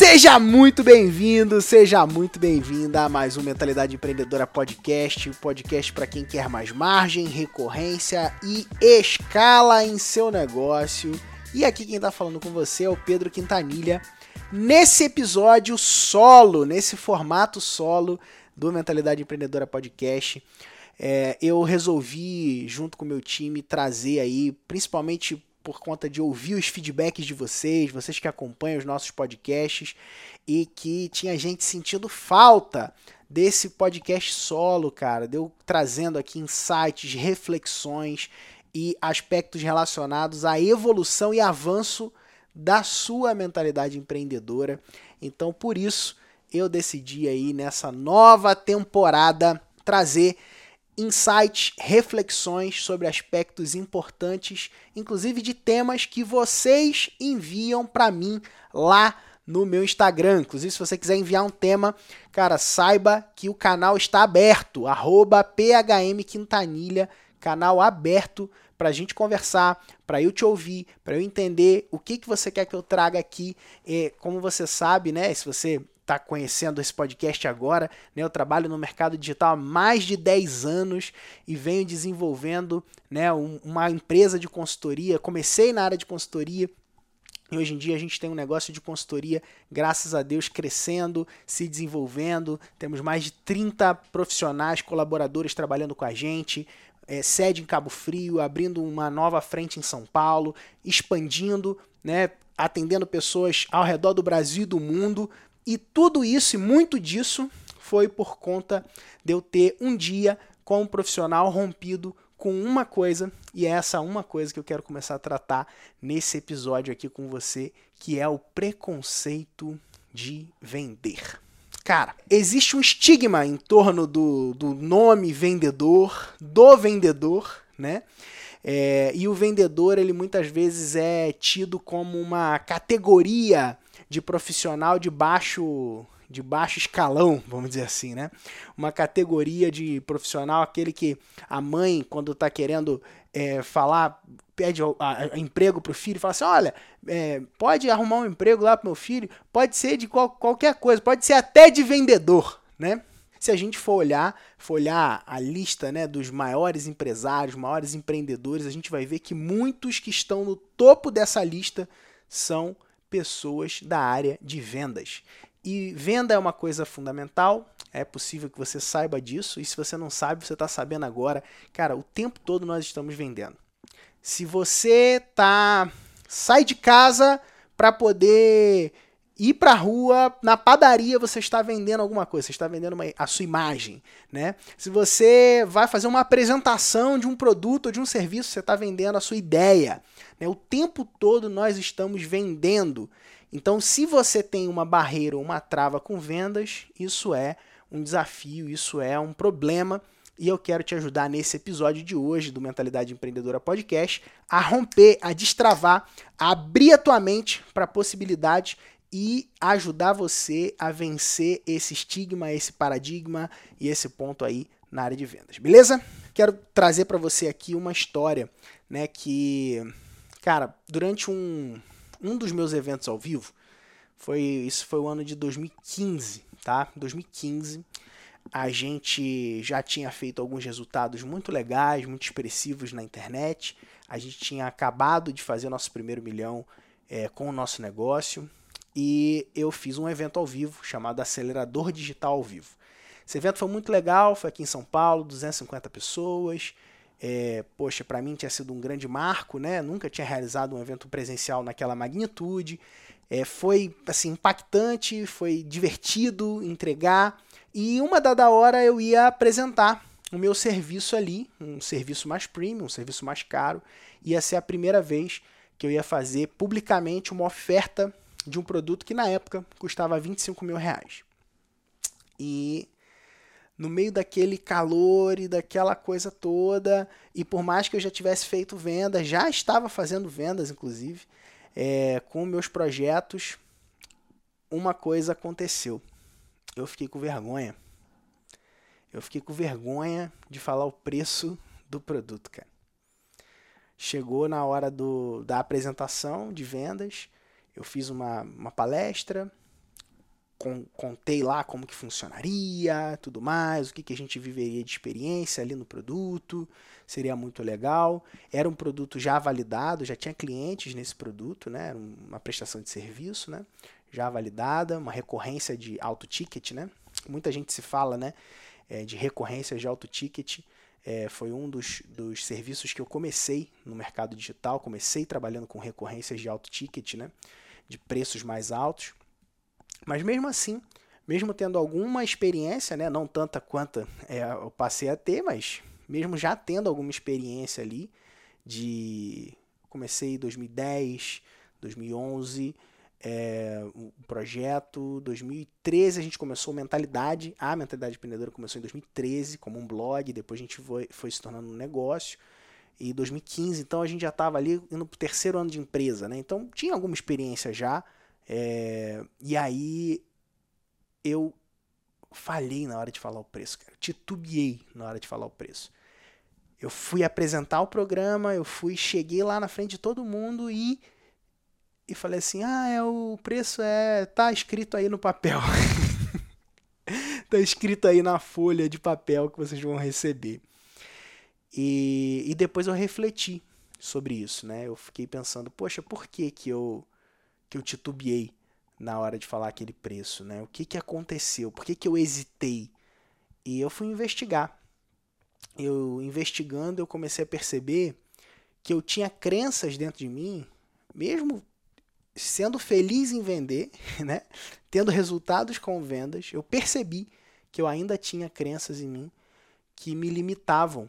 Seja muito bem-vindo, seja muito bem-vinda a mais um Mentalidade Empreendedora Podcast, o podcast para quem quer mais margem, recorrência e escala em seu negócio. E aqui quem está falando com você é o Pedro Quintanilha. Nesse episódio solo, nesse formato solo do Mentalidade Empreendedora Podcast, é, eu resolvi, junto com o meu time, trazer aí, principalmente por conta de ouvir os feedbacks de vocês, vocês que acompanham os nossos podcasts e que tinha gente sentindo falta desse podcast solo, cara, deu trazendo aqui insights, reflexões e aspectos relacionados à evolução e avanço da sua mentalidade empreendedora. Então, por isso, eu decidi aí nessa nova temporada trazer insights, reflexões sobre aspectos importantes, inclusive de temas que vocês enviam para mim lá no meu Instagram. Inclusive, se você quiser enviar um tema, cara, saiba que o canal está aberto, phmquintanilha, canal aberto para a gente conversar, para eu te ouvir, para eu entender o que, que você quer que eu traga aqui. E, como você sabe, né? Se você está conhecendo esse podcast agora, né? Eu trabalho no mercado digital há mais de 10 anos e venho desenvolvendo né, um, uma empresa de consultoria. Comecei na área de consultoria, e hoje em dia a gente tem um negócio de consultoria, graças a Deus, crescendo, se desenvolvendo. Temos mais de 30 profissionais, colaboradores trabalhando com a gente. É, sede em Cabo Frio, abrindo uma nova frente em São Paulo, expandindo, né, atendendo pessoas ao redor do Brasil e do mundo, e tudo isso e muito disso foi por conta de eu ter um dia como profissional rompido com uma coisa, e é essa uma coisa que eu quero começar a tratar nesse episódio aqui com você, que é o preconceito de vender. Cara, existe um estigma em torno do, do nome vendedor, do vendedor, né? É, e o vendedor, ele muitas vezes é tido como uma categoria de profissional de baixo de baixo escalão, vamos dizer assim, né? Uma categoria de profissional, aquele que a mãe, quando está querendo é, falar, pede a, a, a emprego para o filho, fala assim: olha, é, pode arrumar um emprego lá para meu filho, pode ser de qual, qualquer coisa, pode ser até de vendedor, né? Se a gente for olhar, for olhar a lista né, dos maiores empresários, maiores empreendedores, a gente vai ver que muitos que estão no topo dessa lista são pessoas da área de vendas. E venda é uma coisa fundamental, é possível que você saiba disso, e se você não sabe, você está sabendo agora. Cara, o tempo todo nós estamos vendendo. Se você tá sai de casa para poder ir para rua, na padaria você está vendendo alguma coisa, você está vendendo uma, a sua imagem, né? Se você vai fazer uma apresentação de um produto ou de um serviço, você está vendendo a sua ideia. Né? O tempo todo nós estamos vendendo. Então, se você tem uma barreira ou uma trava com vendas, isso é um desafio, isso é um problema. E eu quero te ajudar nesse episódio de hoje do Mentalidade Empreendedora Podcast a romper, a destravar, a abrir a tua mente para possibilidades e ajudar você a vencer esse estigma, esse paradigma e esse ponto aí na área de vendas, beleza? Quero trazer para você aqui uma história, né, que cara, durante um um dos meus eventos ao vivo, foi isso foi o ano de 2015, tá? 2015 a gente já tinha feito alguns resultados muito legais, muito expressivos na internet. A gente tinha acabado de fazer nosso primeiro milhão é, com o nosso negócio e eu fiz um evento ao vivo chamado Acelerador Digital ao Vivo. Esse evento foi muito legal, foi aqui em São Paulo, 250 pessoas. É, poxa, para mim tinha sido um grande marco, né? Nunca tinha realizado um evento presencial naquela magnitude. É, foi assim impactante, foi divertido entregar. E uma dada hora eu ia apresentar o meu serviço ali, um serviço mais premium, um serviço mais caro. Ia ser a primeira vez que eu ia fazer publicamente uma oferta de um produto que na época custava 25 mil reais. E no meio daquele calor e daquela coisa toda, e por mais que eu já tivesse feito vendas, já estava fazendo vendas, inclusive, é, com meus projetos, uma coisa aconteceu. Eu fiquei com vergonha. Eu fiquei com vergonha de falar o preço do produto, cara. Chegou na hora do, da apresentação de vendas, eu fiz uma, uma palestra contei lá como que funcionaria, tudo mais, o que, que a gente viveria de experiência ali no produto, seria muito legal. Era um produto já validado, já tinha clientes nesse produto, né? Era uma prestação de serviço, né? Já validada, uma recorrência de alto ticket, né? Muita gente se fala, né? É, de recorrência de alto ticket. É, foi um dos, dos serviços que eu comecei no mercado digital, comecei trabalhando com recorrências de alto ticket, né? De preços mais altos. Mas mesmo assim, mesmo tendo alguma experiência, né, não tanta quanto é, eu passei a ter, mas mesmo já tendo alguma experiência ali de comecei em 2010, 2011, é, o projeto 2013 a gente começou mentalidade, a mentalidade empreendedora começou em 2013 como um blog, depois a gente foi, foi se tornando um negócio e 2015 então a gente já estava ali no terceiro ano de empresa, né? Então tinha alguma experiência já, é, e aí eu falhei na hora de falar o preço, cara. Titubeei na hora de falar o preço. Eu fui apresentar o programa, eu fui, cheguei lá na frente de todo mundo e e falei assim: "Ah, é o preço é tá escrito aí no papel". tá escrito aí na folha de papel que vocês vão receber. E, e depois eu refleti sobre isso, né? Eu fiquei pensando, poxa, por que que eu que eu titubeei na hora de falar aquele preço, né? O que, que aconteceu? Por que, que eu hesitei? E eu fui investigar. Eu investigando, eu comecei a perceber que eu tinha crenças dentro de mim, mesmo sendo feliz em vender, né? Tendo resultados com vendas, eu percebi que eu ainda tinha crenças em mim que me limitavam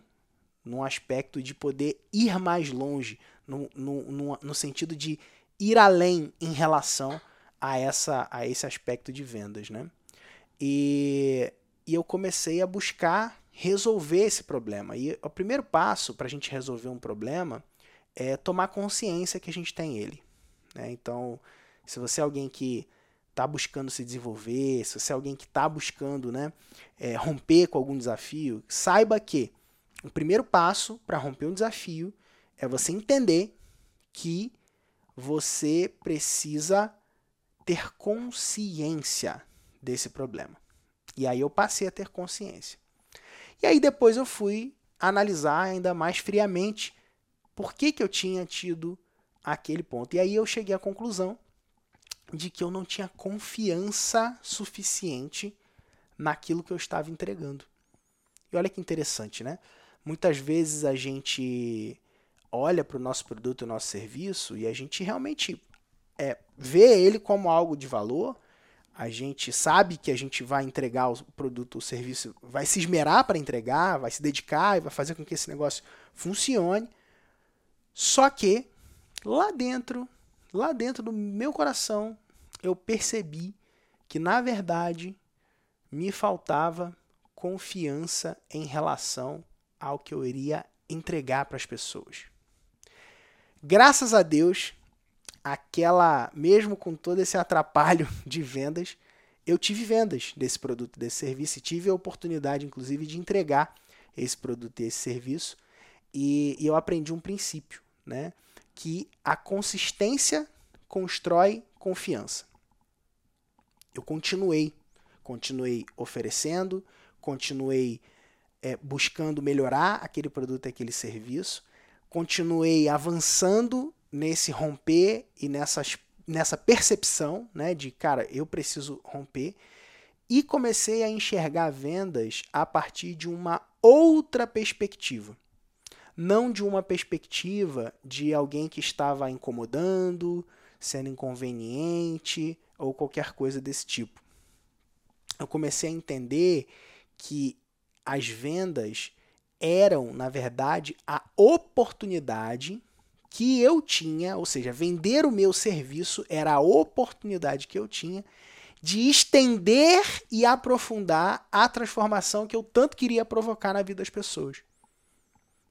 no aspecto de poder ir mais longe, no, no, no, no sentido de ir além em relação a, essa, a esse aspecto de vendas, né? E, e eu comecei a buscar resolver esse problema. E o primeiro passo para a gente resolver um problema é tomar consciência que a gente tem ele. Né? Então, se você é alguém que está buscando se desenvolver, se você é alguém que está buscando né, é, romper com algum desafio, saiba que o primeiro passo para romper um desafio é você entender que você precisa ter consciência desse problema. E aí eu passei a ter consciência. E aí depois eu fui analisar ainda mais friamente por que, que eu tinha tido aquele ponto. E aí eu cheguei à conclusão de que eu não tinha confiança suficiente naquilo que eu estava entregando. E olha que interessante, né? Muitas vezes a gente olha para o nosso produto, o nosso serviço, e a gente realmente é, vê ele como algo de valor, a gente sabe que a gente vai entregar o produto, o serviço, vai se esmerar para entregar, vai se dedicar e vai fazer com que esse negócio funcione. Só que lá dentro, lá dentro do meu coração, eu percebi que na verdade me faltava confiança em relação ao que eu iria entregar para as pessoas. Graças a Deus, aquela, mesmo com todo esse atrapalho de vendas, eu tive vendas desse produto, desse serviço, e tive a oportunidade, inclusive, de entregar esse produto e esse serviço. E, e eu aprendi um princípio, né? Que a consistência constrói confiança. Eu continuei, continuei oferecendo, continuei é, buscando melhorar aquele produto, aquele serviço, continuei avançando nesse romper e nessas, nessa percepção né, de, cara, eu preciso romper. E comecei a enxergar vendas a partir de uma outra perspectiva. Não de uma perspectiva de alguém que estava incomodando, sendo inconveniente ou qualquer coisa desse tipo. Eu comecei a entender que as vendas eram, na verdade, a oportunidade que eu tinha, ou seja, vender o meu serviço era a oportunidade que eu tinha de estender e aprofundar a transformação que eu tanto queria provocar na vida das pessoas.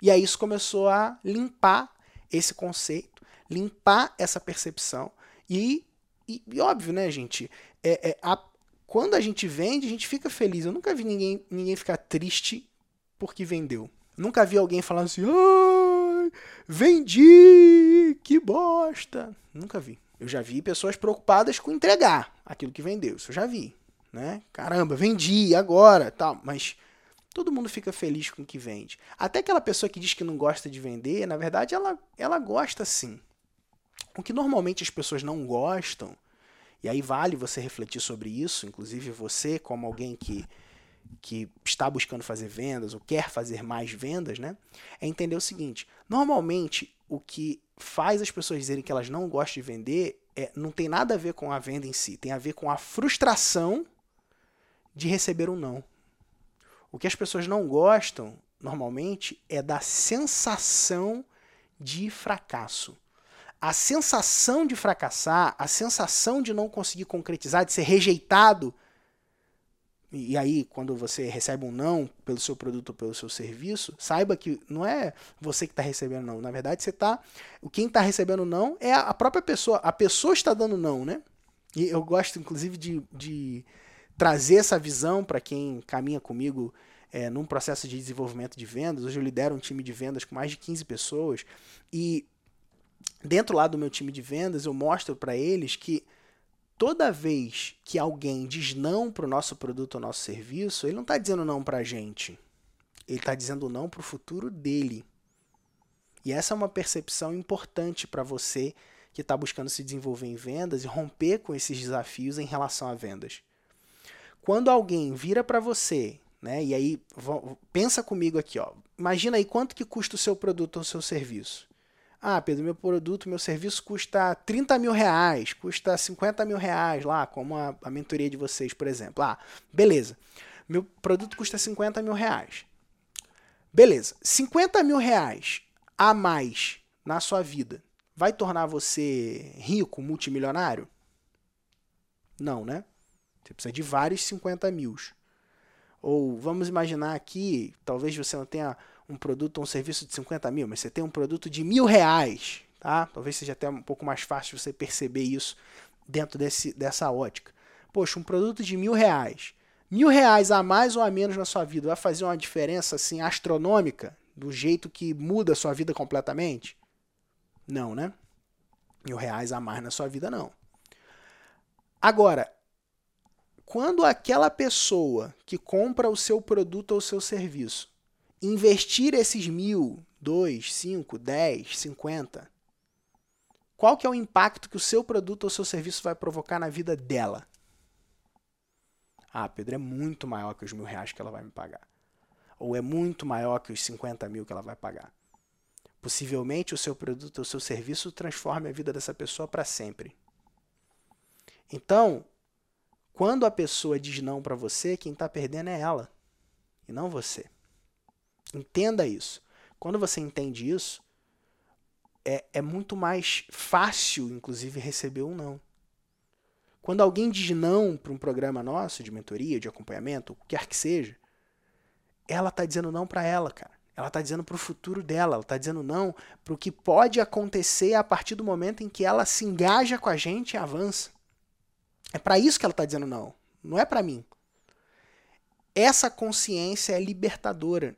E aí isso começou a limpar esse conceito, limpar essa percepção e, e, e óbvio, né, gente? É, é, a, quando a gente vende, a gente fica feliz. Eu nunca vi ninguém, ninguém ficar triste porque vendeu. Nunca vi alguém falando assim, ai, vendi, que bosta. Nunca vi. Eu já vi pessoas preocupadas com entregar aquilo que vendeu. Isso eu já vi. Né? Caramba, vendi agora, tal. Mas todo mundo fica feliz com o que vende. Até aquela pessoa que diz que não gosta de vender, na verdade, ela, ela gosta sim. O que normalmente as pessoas não gostam, e aí vale você refletir sobre isso, inclusive você, como alguém que, que está buscando fazer vendas ou quer fazer mais vendas, né? É entender o seguinte: normalmente o que faz as pessoas dizerem que elas não gostam de vender é, não tem nada a ver com a venda em si, tem a ver com a frustração de receber um não. O que as pessoas não gostam, normalmente, é da sensação de fracasso. A sensação de fracassar, a sensação de não conseguir concretizar, de ser rejeitado. E aí, quando você recebe um não pelo seu produto ou pelo seu serviço, saiba que não é você que está recebendo não. Na verdade, você está. Quem está recebendo não é a própria pessoa. A pessoa está dando não, né? E eu gosto, inclusive, de, de trazer essa visão para quem caminha comigo é, num processo de desenvolvimento de vendas. Hoje eu lidero um time de vendas com mais de 15 pessoas e dentro lá do meu time de vendas eu mostro para eles que toda vez que alguém diz não para o nosso produto ou nosso serviço, ele não está dizendo não para a gente. Ele está dizendo não para o futuro dele. E essa é uma percepção importante para você que está buscando se desenvolver em vendas e romper com esses desafios em relação a vendas. Quando alguém vira para você, né? E aí pensa comigo aqui, ó. Imagina aí quanto que custa o seu produto ou o seu serviço. Ah, Pedro, meu produto, meu serviço custa 30 mil reais, custa 50 mil reais lá, como a, a mentoria de vocês, por exemplo. Ah, beleza. Meu produto custa 50 mil reais. Beleza. 50 mil reais a mais na sua vida vai tornar você rico, multimilionário? Não, né? Você precisa de vários 50 mil. Ou vamos imaginar aqui, talvez você não tenha um produto ou um serviço de 50 mil, mas você tem um produto de mil reais. Tá? Talvez seja até um pouco mais fácil você perceber isso dentro desse, dessa ótica. Poxa, um produto de mil reais. Mil reais a mais ou a menos na sua vida vai fazer uma diferença assim astronômica do jeito que muda a sua vida completamente? Não, né? Mil reais a mais na sua vida, não. Agora, quando aquela pessoa que compra o seu produto ou seu serviço investir esses mil, dois, cinco, dez, cinquenta, qual que é o impacto que o seu produto ou seu serviço vai provocar na vida dela? Ah, Pedro, é muito maior que os mil reais que ela vai me pagar. Ou é muito maior que os 50 mil que ela vai pagar. Possivelmente o seu produto ou seu serviço transforme a vida dessa pessoa para sempre. Então, quando a pessoa diz não para você, quem está perdendo é ela e não você. Entenda isso. Quando você entende isso, é, é muito mais fácil, inclusive, receber um não. Quando alguém diz não para um programa nosso de mentoria, de acompanhamento, o que quer que seja, ela está dizendo não para ela, cara. Ela está dizendo para o futuro dela, ela está dizendo não para o que pode acontecer a partir do momento em que ela se engaja com a gente e avança. É para isso que ela está dizendo não. Não é para mim. Essa consciência é libertadora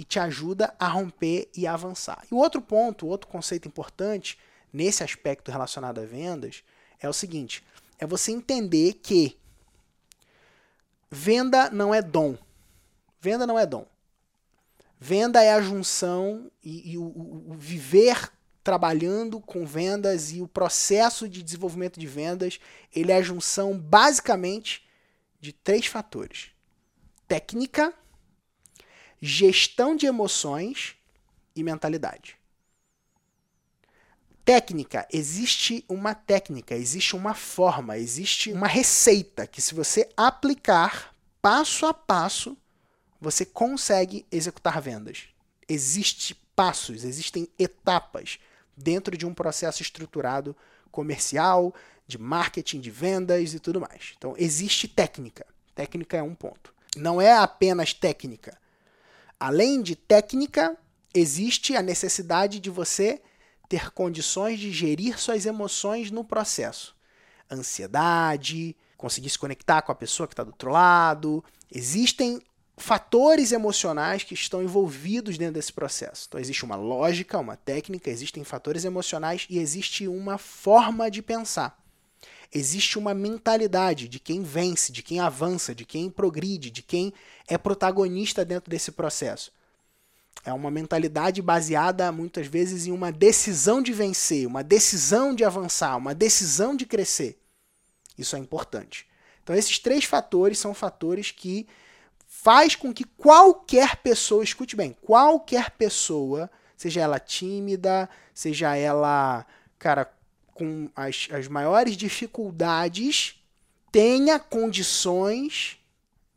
e te ajuda a romper e avançar. E o outro ponto, outro conceito importante nesse aspecto relacionado a vendas é o seguinte: é você entender que venda não é dom. Venda não é dom. Venda é a junção e, e o, o viver trabalhando com vendas e o processo de desenvolvimento de vendas, ele é a junção basicamente de três fatores: técnica, gestão de emoções e mentalidade. Técnica, existe uma técnica, existe uma forma, existe uma receita que se você aplicar passo a passo, você consegue executar vendas. Existem passos, existem etapas dentro de um processo estruturado comercial, de marketing, de vendas e tudo mais. Então, existe técnica. Técnica é um ponto. Não é apenas técnica. Além de técnica, existe a necessidade de você ter condições de gerir suas emoções no processo. Ansiedade, conseguir se conectar com a pessoa que está do outro lado. Existem fatores emocionais que estão envolvidos dentro desse processo. Então, existe uma lógica, uma técnica, existem fatores emocionais e existe uma forma de pensar. Existe uma mentalidade de quem vence, de quem avança, de quem progride, de quem é protagonista dentro desse processo. É uma mentalidade baseada muitas vezes em uma decisão de vencer, uma decisão de avançar, uma decisão de crescer. Isso é importante. Então, esses três fatores são fatores que faz com que qualquer pessoa, escute bem, qualquer pessoa, seja ela tímida, seja ela, cara, com as, as maiores dificuldades, tenha condições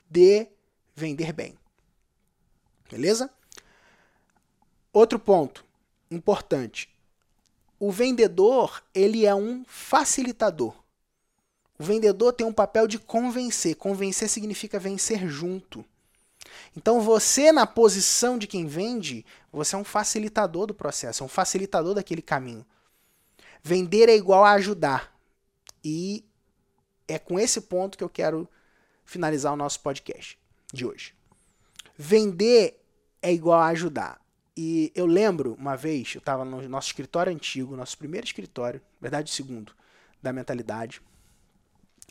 de vender bem. Beleza? Outro ponto importante. O vendedor, ele é um facilitador. O vendedor tem um papel de convencer. Convencer significa vencer junto. Então você, na posição de quem vende, você é um facilitador do processo, é um facilitador daquele caminho. Vender é igual a ajudar. E é com esse ponto que eu quero finalizar o nosso podcast de hoje. Vender é igual a ajudar. E eu lembro uma vez, eu estava no nosso escritório antigo, nosso primeiro escritório, verdade, segundo, da mentalidade.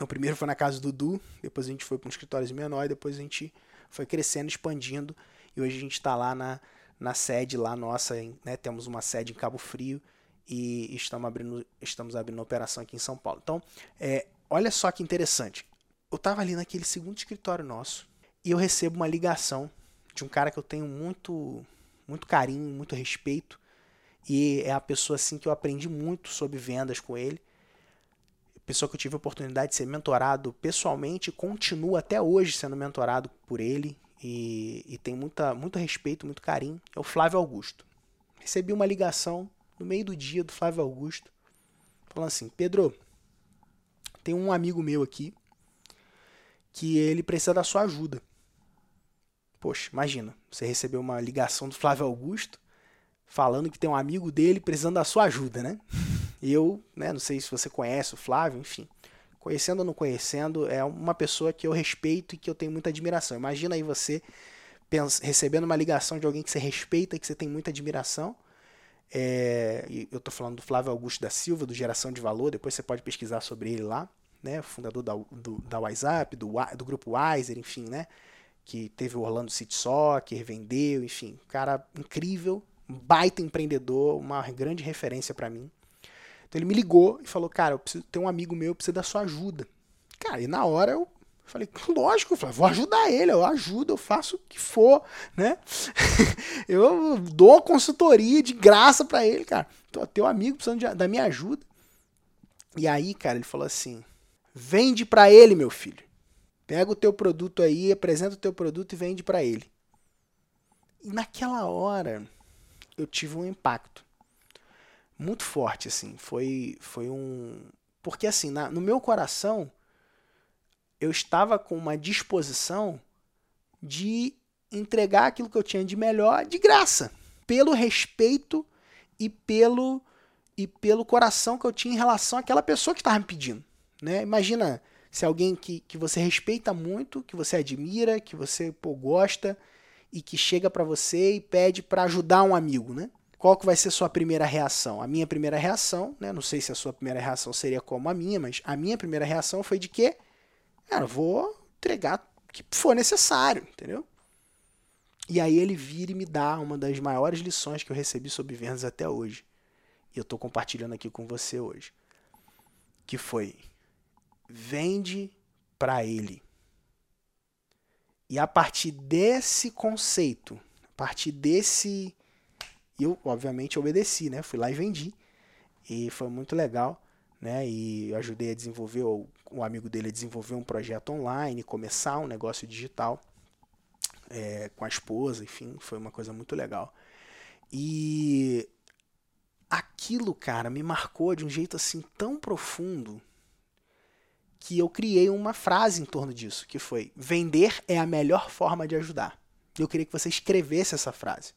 O primeiro foi na casa do Dudu, depois a gente foi para um escritório menor, e depois a gente foi crescendo, expandindo, e hoje a gente está lá na, na sede lá nossa, né, temos uma sede em Cabo Frio e estamos abrindo, estamos abrindo operação aqui em São Paulo. Então, é, olha só que interessante. Eu estava ali naquele segundo escritório nosso e eu recebo uma ligação de um cara que eu tenho muito, muito carinho, muito respeito e é a pessoa assim que eu aprendi muito sobre vendas com ele pessoa que eu tive a oportunidade de ser mentorado pessoalmente, continua até hoje sendo mentorado por ele e, e tem muita, muito respeito, muito carinho, é o Flávio Augusto. Recebi uma ligação no meio do dia do Flávio Augusto, falando assim: Pedro, tem um amigo meu aqui que ele precisa da sua ajuda. Poxa, imagina, você recebeu uma ligação do Flávio Augusto falando que tem um amigo dele precisando da sua ajuda, né? Eu, né, não sei se você conhece o Flávio, enfim. Conhecendo ou não conhecendo, é uma pessoa que eu respeito e que eu tenho muita admiração. Imagina aí você recebendo uma ligação de alguém que você respeita e que você tem muita admiração. É, eu estou falando do Flávio Augusto da Silva, do Geração de Valor, depois você pode pesquisar sobre ele lá, né? Fundador da, do, da WhatsApp, do, do grupo Wiser, enfim, né? Que teve o Orlando City Soccer, vendeu, enfim, cara incrível, baita empreendedor, uma grande referência para mim. Então ele me ligou e falou, cara, eu preciso ter um amigo meu, eu preciso da sua ajuda. Cara, e na hora eu falei, lógico, vou ajudar ele, eu ajudo, eu faço o que for, né? eu dou consultoria de graça para ele, cara. Tô, teu amigo precisando de, da minha ajuda. E aí, cara, ele falou assim: vende para ele, meu filho. Pega o teu produto aí, apresenta o teu produto e vende para ele. E naquela hora eu tive um impacto muito forte, assim. Foi, foi um. Porque, assim, na, no meu coração, eu estava com uma disposição de entregar aquilo que eu tinha de melhor de graça, pelo respeito e pelo e pelo coração que eu tinha em relação àquela pessoa que estava me pedindo, né? Imagina se alguém que, que você respeita muito, que você admira, que você pô, gosta e que chega para você e pede para ajudar um amigo, né? qual que vai ser sua primeira reação? A minha primeira reação, né? Não sei se a sua primeira reação seria como a minha, mas a minha primeira reação foi de que, cara, vou entregar o que for necessário, entendeu? E aí ele vira e me dá uma das maiores lições que eu recebi sobre vendas até hoje. E eu estou compartilhando aqui com você hoje. Que foi: vende para ele. E a partir desse conceito, a partir desse eu, obviamente, obedeci, né? Fui lá e vendi. E foi muito legal, né? E eu ajudei a desenvolver, o, amigo dele a desenvolver um projeto online, começar um negócio digital é, com a esposa, enfim, foi uma coisa muito legal. E aquilo, cara, me marcou de um jeito assim tão profundo que eu criei uma frase em torno disso, que foi: vender é a melhor forma de ajudar. Eu queria que você escrevesse essa frase.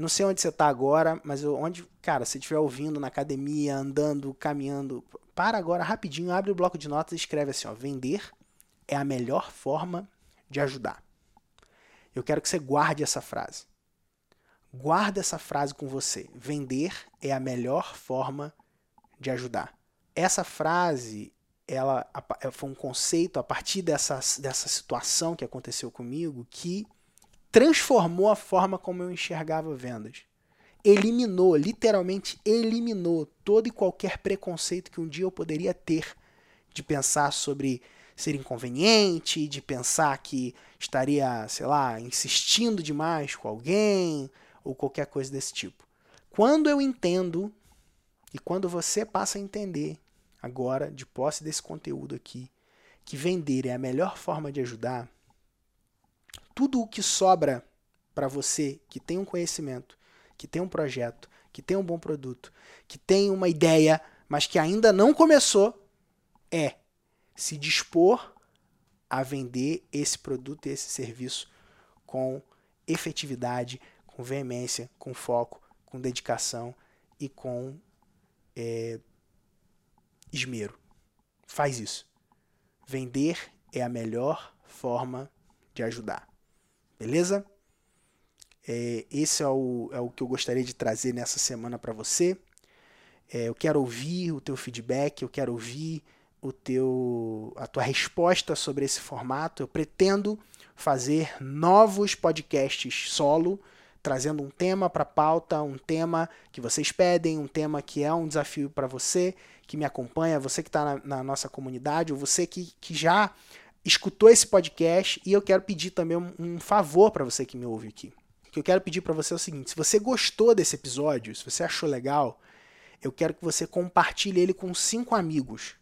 Não sei onde você está agora, mas onde, cara, se estiver ouvindo na academia, andando, caminhando, para agora rapidinho, abre o bloco de notas e escreve assim, ó, vender é a melhor forma de ajudar. eu quero que você guarde essa frase. Guarda essa frase com você. Vender é a melhor forma de ajudar. Essa frase, ela foi um conceito a partir dessa, dessa situação que aconteceu comigo que transformou a forma como eu enxergava vendas. Eliminou, literalmente eliminou todo e qualquer preconceito que um dia eu poderia ter de pensar sobre ser inconveniente, de pensar que estaria, sei lá, insistindo demais com alguém ou qualquer coisa desse tipo. Quando eu entendo e quando você passa a entender agora, de posse desse conteúdo aqui, que vender é a melhor forma de ajudar, tudo o que sobra para você que tem um conhecimento, que tem um projeto, que tem um bom produto, que tem uma ideia, mas que ainda não começou, é se dispor a vender esse produto e esse serviço com efetividade, com veemência, com foco, com dedicação e com é, esmero. Faz isso. Vender é a melhor forma de ajudar. Beleza? É, esse é o, é o que eu gostaria de trazer nessa semana para você. É, eu quero ouvir o teu feedback, eu quero ouvir o teu, a tua resposta sobre esse formato. Eu pretendo fazer novos podcasts solo, trazendo um tema para pauta, um tema que vocês pedem, um tema que é um desafio para você que me acompanha, você que está na, na, nossa comunidade, ou você que, que já escutou esse podcast. E eu quero pedir também um, favor para você que me ouve aqui. O que eu quero pedir para você é o seguinte: se você gostou desse episódio, se você achou legal, eu quero que você compartilhe ele com cinco amigos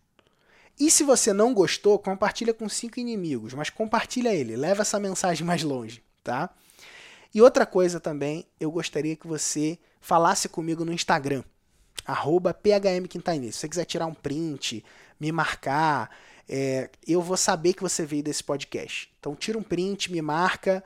e se você não gostou, compartilha com cinco inimigos, mas compartilha ele, leva essa mensagem mais longe, tá? E outra coisa também, eu gostaria que você falasse comigo no Instagram, arroba. Se você quiser tirar um print, me marcar, é, eu vou saber que você veio desse podcast. Então tira um print, me marca,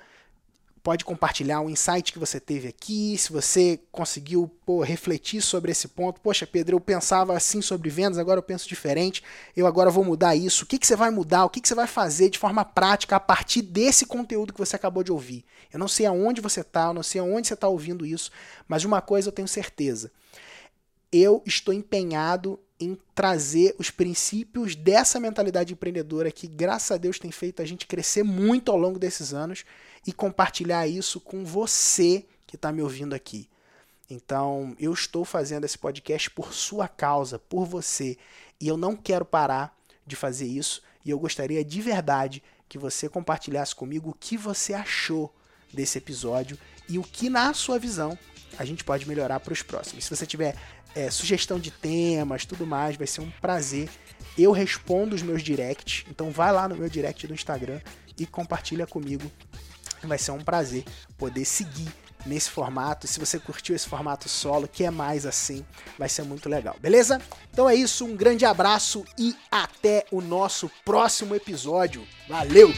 pode compartilhar um insight que você teve aqui, se você conseguiu pô, refletir sobre esse ponto. Poxa, Pedro, eu pensava assim sobre vendas, agora eu penso diferente, eu agora vou mudar isso. O que, que você vai mudar? O que, que você vai fazer de forma prática a partir desse conteúdo que você acabou de ouvir? Eu não sei aonde você está, eu não sei aonde você está ouvindo isso, mas uma coisa eu tenho certeza. Eu estou empenhado em trazer os princípios dessa mentalidade empreendedora que, graças a Deus, tem feito a gente crescer muito ao longo desses anos e compartilhar isso com você que está me ouvindo aqui. Então, eu estou fazendo esse podcast por sua causa, por você, e eu não quero parar de fazer isso, e eu gostaria de verdade que você compartilhasse comigo o que você achou desse episódio e o que, na sua visão, a gente pode melhorar para os próximos. Se você tiver é, sugestão de temas, tudo mais, vai ser um prazer. Eu respondo os meus directs, então vai lá no meu direct do Instagram e compartilha comigo. Vai ser um prazer poder seguir nesse formato. Se você curtiu esse formato solo, que é mais assim, vai ser muito legal, beleza? Então é isso, um grande abraço e até o nosso próximo episódio. Valeu!